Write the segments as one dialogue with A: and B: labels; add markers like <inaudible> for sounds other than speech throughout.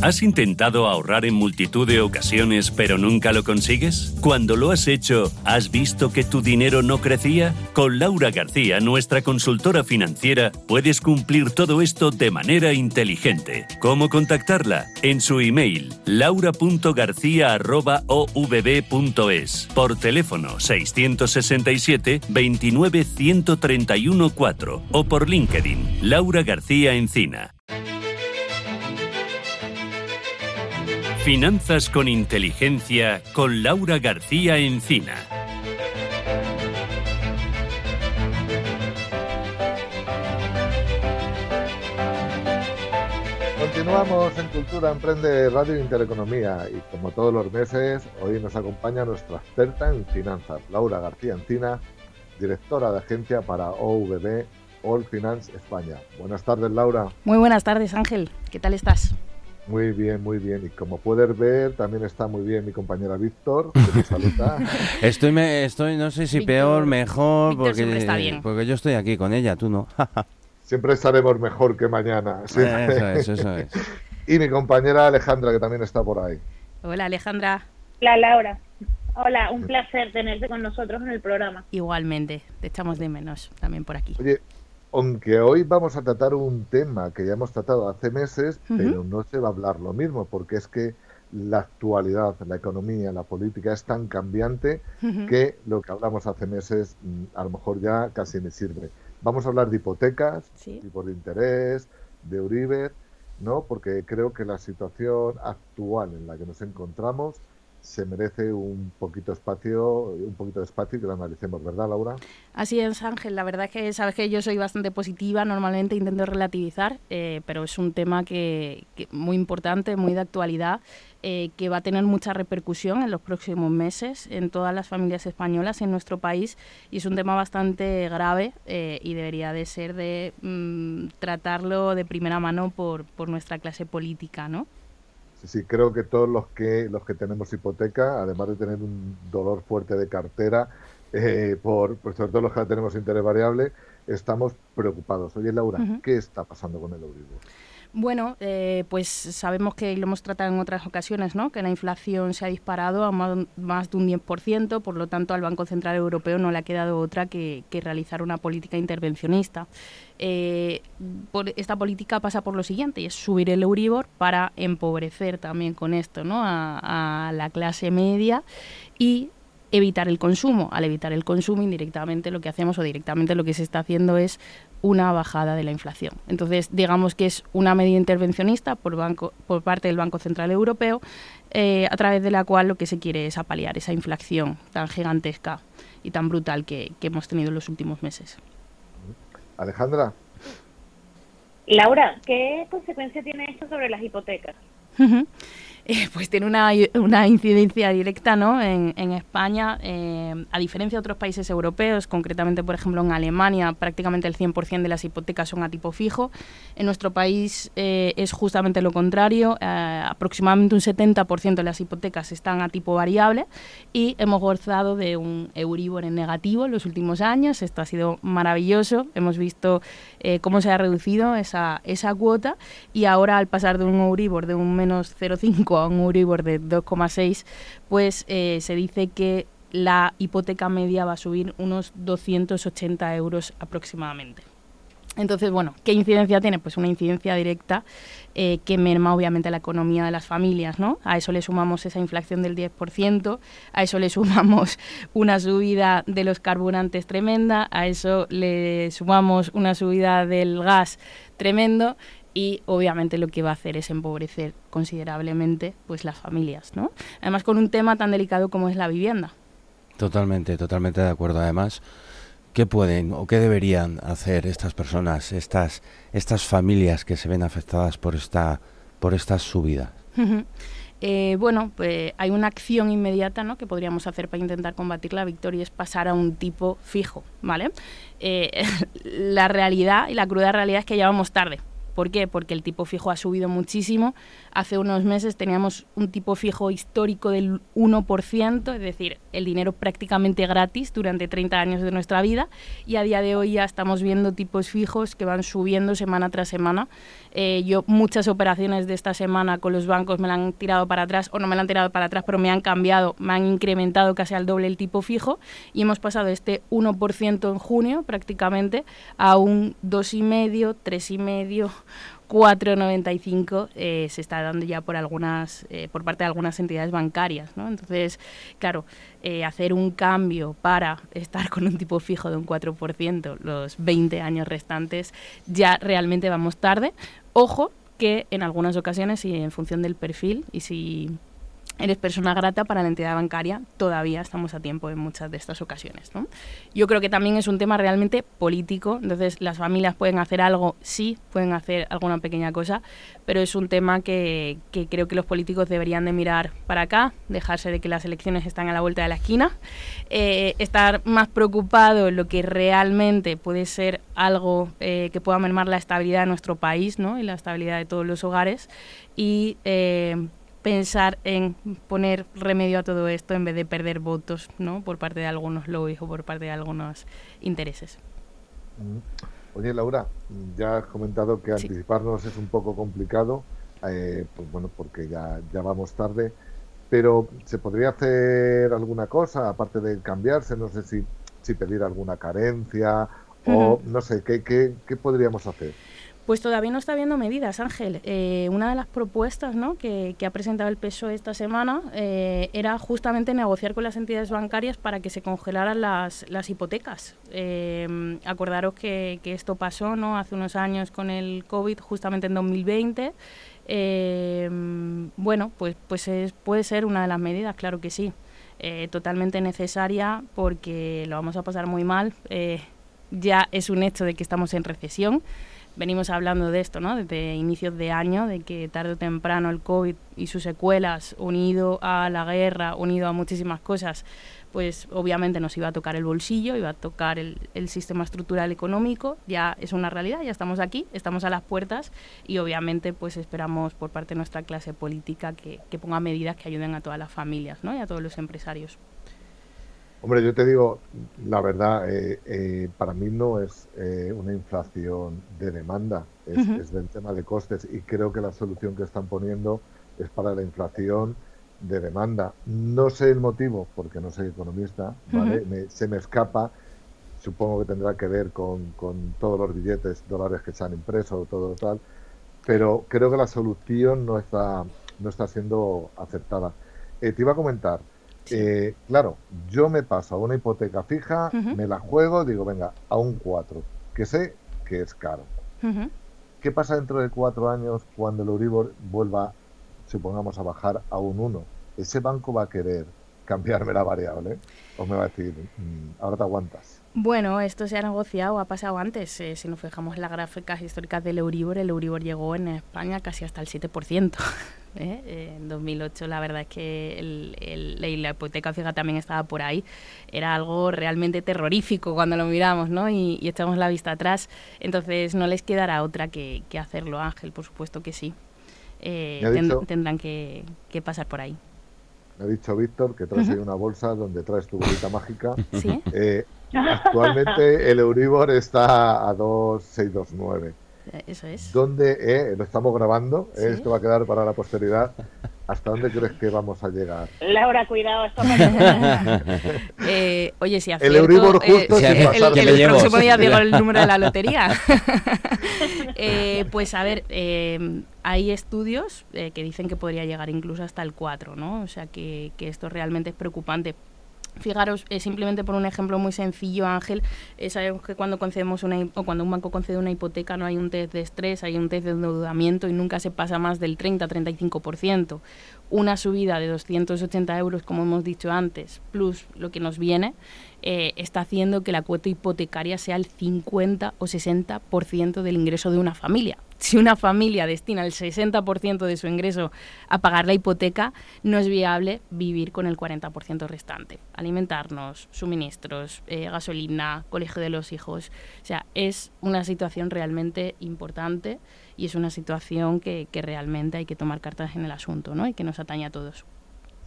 A: ¿Has intentado ahorrar en multitud de ocasiones pero nunca lo consigues? Cuando lo has hecho, ¿has visto que tu dinero no crecía? Con Laura García, nuestra consultora financiera, puedes cumplir todo esto de manera inteligente. ¿Cómo contactarla? En su email laura.garcía.ovb.es, por teléfono 667 29 131 4 o por LinkedIn Laura García Encina. Finanzas con Inteligencia con Laura García Encina.
B: Continuamos en Cultura Emprende Radio Intereconomía y como todos los meses, hoy nos acompaña nuestra experta en finanzas, Laura García Encina, directora de agencia para OVB All Finance España. Buenas tardes, Laura.
C: Muy buenas tardes, Ángel. ¿Qué tal estás?
B: Muy bien, muy bien. Y como puedes ver, también está muy bien mi compañera Víctor, <laughs>
D: estoy, me, estoy, no sé si peor, mejor, porque, porque yo estoy aquí con ella, tú no. <laughs>
B: siempre estaremos mejor que mañana.
D: Eso es, eso es. <laughs>
B: y mi compañera Alejandra, que también está por ahí.
C: Hola, Alejandra.
E: Hola, Laura. Hola, un placer tenerte con nosotros en el programa.
C: Igualmente, te echamos de menos también por aquí.
B: Oye, aunque hoy vamos a tratar un tema que ya hemos tratado hace meses, pero no se va a hablar lo mismo, porque es que la actualidad, la economía, la política es tan cambiante que lo que hablamos hace meses mm, a lo mejor ya casi ni sirve. Vamos a hablar de hipotecas, tipos de interés, de Uribe, ¿no? Porque creo que la situación actual en la que nos encontramos se merece un poquito espacio, un poquito de espacio y que lo analicemos, ¿verdad, Laura?
C: Así es, Ángel. La verdad es que sabes que yo soy bastante positiva, normalmente intento relativizar, eh, pero es un tema que, muy importante, muy de actualidad, eh, que va a tener mucha repercusión en los próximos meses en todas las familias españolas en nuestro país y es un tema bastante grave eh, y debería de ser de mm, tratarlo de primera mano por, por nuestra clase política, ¿no?
B: Sí, sí, creo que todos los que los que tenemos hipoteca, además de tener un dolor fuerte de cartera, eh, por, pues sobre todo los que tenemos interés variable, estamos preocupados. Oye, Laura, ¿qué está pasando con el Euribor?
C: Bueno, eh, pues sabemos que lo hemos tratado en otras ocasiones, ¿no? que la inflación se ha disparado a más, de un 10%, por lo tanto al Banco Central Europeo no le ha quedado otra que, realizar una política intervencionista. Eh, esta política pasa por lo siguiente, y es subir el Euribor para empobrecer también con esto ¿no? a, a la clase media y evitar el consumo. Al evitar el consumo, indirectamente lo que hacemos o directamente lo que se está haciendo es una bajada de la inflación. Entonces, digamos que es una medida intervencionista por, banco, por parte del Banco Central Europeo, eh, a través de la cual lo que se quiere es apalear esa inflación tan gigantesca y tan brutal que, hemos tenido en los últimos meses.
B: Alejandra.
E: Laura, ¿qué consecuencia tiene esto sobre las hipotecas?
C: Pues tiene una, una, incidencia directa ¿no? en, en España, eh, a diferencia de otros países europeos, concretamente, por ejemplo, en Alemania, prácticamente el 100% de las hipotecas son a tipo fijo. En nuestro país eh, es justamente lo contrario, eh, aproximadamente un 70% de las hipotecas están a tipo variable y hemos gozado de un Euribor en negativo en los últimos años. Esto ha sido maravilloso, hemos visto cómo se ha reducido esa, esa cuota y ahora al pasar de un Euribor de un menos 0,5 a un Euribor de 2,6, pues eh, se dice que la hipoteca media va a subir unos 280 euros aproximadamente. Entonces, bueno, ¿qué incidencia tiene? Pues una incidencia directa eh, que merma obviamente la economía de las familias, ¿no? A eso le sumamos esa inflación del 10%, a eso le sumamos <laughs> una subida de los carburantes tremenda, a eso le sumamos una subida del gas tremendo y obviamente lo que va a hacer es empobrecer considerablemente pues las familias, ¿no? Además con un tema tan delicado como es la vivienda.
D: Totalmente, totalmente de acuerdo. Además, ¿qué pueden o qué deberían hacer estas personas, estas estas familias que se ven afectadas por esta por estas subidas?
C: Eh, bueno, pues hay una acción inmediata ¿no? que podríamos hacer para intentar combatir la victoria es pasar a un tipo fijo, ¿vale? Eh, <laughs> la realidad y la cruda realidad es que ya vamos tarde ¿Por qué? Porque el tipo fijo ha subido muchísimo. Hace unos meses teníamos un tipo fijo histórico del 1%, es decir, el dinero prácticamente gratis durante 30 años de nuestra vida y a día de hoy ya estamos viendo tipos fijos que van subiendo semana tras semana. Eh, yo muchas operaciones de esta semana con los bancos me la han tirado para atrás o no me la han tirado para atrás, pero me han cambiado, me han incrementado casi al doble el tipo fijo y hemos pasado este 1% en junio prácticamente a un 2,5, 3,5 4,95 eh, se está dando ya por algunas eh, por parte de algunas entidades bancarias. Entonces, claro, eh, hacer un cambio para estar con un tipo fijo de un 4% los 20 años restantes ya realmente vamos tarde. Ojo que en algunas ocasiones y en función del perfil y si eres persona grata para la entidad bancaria, todavía estamos a tiempo en muchas de estas ocasiones. ¿no? Yo creo que también es un tema realmente político, entonces las familias pueden hacer algo, sí, pueden hacer alguna pequeña cosa, pero es un tema que, creo que los políticos deberían de mirar para acá, dejarse de que las elecciones están a la vuelta de la esquina, eh, estar más preocupado en lo que realmente puede ser algo eh, que pueda mermar la estabilidad de nuestro país ¿no? y la estabilidad de todos los hogares y eh, pensar en poner remedio a todo esto en vez de perder votos ¿no? por parte de algunos lobbies o por parte de algunos intereses.
B: Mm. Oye, Laura, ya has comentado que anticiparnos es un poco complicado, eh, pues bueno, porque ya, ya vamos tarde, pero ¿se podría hacer alguna cosa aparte de cambiarse? No sé si, si pedir alguna carencia o no sé, ¿qué, qué, qué podríamos hacer?
C: Pues todavía no está habiendo medidas, Ángel. Eh, una de las propuestas que, ha presentado el PSOE esta semana eh, era justamente negociar con las entidades bancarias para que se congelaran las, hipotecas. Eh, acordaros que, esto pasó ¿no? hace unos años con el COVID, justamente en 2020. bueno, pues, pues puede ser una de las medidas, claro que sí. totalmente necesaria porque lo vamos a pasar muy mal. Ya es un hecho de que estamos en recesión venimos hablando de esto, ¿no? Desde inicios de año, de que tarde o temprano el COVID y sus secuelas, unido a la guerra, unido a muchísimas cosas, pues obviamente nos iba a tocar el bolsillo, iba a tocar el, sistema estructural económico, ya es una realidad, ya estamos aquí, estamos a las puertas y obviamente pues esperamos por parte de nuestra clase política que, que ponga medidas que ayuden a todas las familias ¿no? y a todos los empresarios.
B: Hombre, yo te digo, la verdad, eh, eh, para mí no es eh, una inflación de demanda, es, del tema de costes y creo que la solución que están poniendo es para la inflación de demanda. No sé el motivo, porque no soy economista, ¿vale? se me escapa, supongo que tendrá que ver con, con todos los billetes, dólares que se han impreso, todo tal, pero creo que la solución no está, no está siendo aceptada. te iba a comentar, eh, claro, yo me paso a una hipoteca fija, me la juego, digo, venga, a un 4, que sé que es caro. ¿Qué pasa dentro de cuatro años cuando el Euribor vuelva, supongamos, a bajar a un 1? ¿Ese banco va a querer cambiarme la variable? ¿O me va a decir, mm, ahora te aguantas?
C: Bueno, esto se ha negociado, ha pasado antes. Eh, si nos fijamos en las gráficas históricas del Euribor, el Euribor llegó en España casi hasta el 7%. <laughs> ¿eh? En 2008 la verdad es que el, la hipoteca fija también estaba por ahí. Era algo realmente terrorífico cuando lo miramos ¿no? y, echamos la vista atrás. Entonces no les quedará otra que, hacerlo, Ángel, por supuesto que sí. Eh, tendrán que, pasar por ahí.
B: Me ha dicho Víctor que traes ahí una bolsa donde traes tu bolita mágica. <laughs> ¿Sí? Eh, <laughs> actualmente el Euribor está a 2,629.
C: Eso es.
B: ¿Dónde, eh, lo estamos grabando, eh, esto va a quedar para la posteridad, ¿hasta dónde crees que vamos a llegar?
E: Laura, cuidado, esto <laughs> <laughs>
C: eh, Oye, si
B: El Euribor justo
C: el, el, próximo día digo el número de la lotería. <laughs> pues a ver, hay estudios que dicen que podría llegar incluso hasta el 4, ¿no? O sea que, que esto realmente es preocupante Fijaros, eh, simplemente por un ejemplo muy sencillo, Ángel, eh, sabemos que cuando concedemos una o cuando un banco concede una hipoteca no hay un test de estrés, hay un test de endeudamiento y nunca se pasa más del 30-35%. Una subida de 280 euros, como hemos dicho antes, plus lo que nos viene, eh, está haciendo que la cuota hipotecaria sea el 50 o 60% del ingreso de una familia si una familia destina el 60% de su ingreso a pagar la hipoteca, no es viable vivir con el 40% restante. Alimentarnos, suministros, eh, gasolina, colegio de los hijos. O sea, es una situación realmente importante y es una situación que, que realmente hay que tomar cartas en el asunto ¿no? y que nos atañe a todos.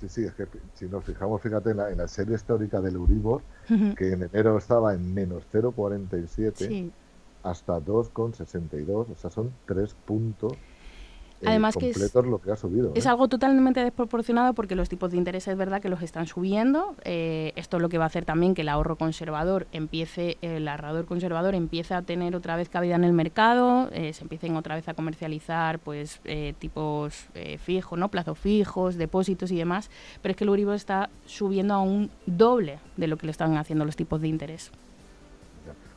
B: Sí, sí, es que si nos fijamos, fíjate en la, en la serie histórica del Euribor, que en enero estaba en menos 0,47 hasta 2,62, o sea, son tres puntos
C: Además que es,
B: lo que ha subido.
C: Es
B: ¿eh?
C: algo totalmente desproporcionado porque los tipos de interés es verdad que los están subiendo. Eh, esto es lo que va a hacer también que el ahorro conservador empiece, el ahorrador conservador empiece a tener otra vez cabida en el mercado, eh, se empiecen otra vez a comercializar pues tipos fijos, ¿no? plazos fijos, depósitos y demás. Pero es que el Euribor está subiendo a un doble de lo que le están haciendo los tipos de interés.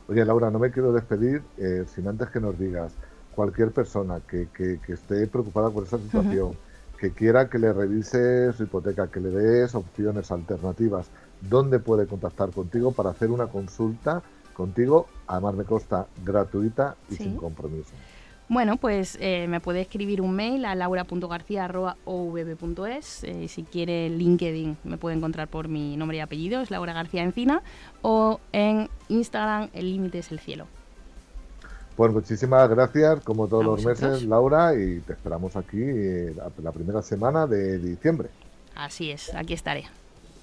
B: Oye, Laura, no me quiero despedir sin antes que nos digas cualquier persona que, que, esté preocupada por esta situación, que quiera que le revise su hipoteca, que le des opciones alternativas, ¿dónde puede contactar contigo para hacer una consulta contigo? Además me consta gratuita y sin compromiso.
C: Bueno, pues eh, me puede escribir un mail a laura.garcía.ovb.es. Eh, si quiere LinkedIn me puede encontrar por mi nombre y apellido, es Laura García Encina, o en Instagram el límite es el cielo.
B: Pues muchísimas gracias, como todos los meses, Laura, y te esperamos aquí eh, la primera semana de diciembre.
C: Así es, aquí estaré.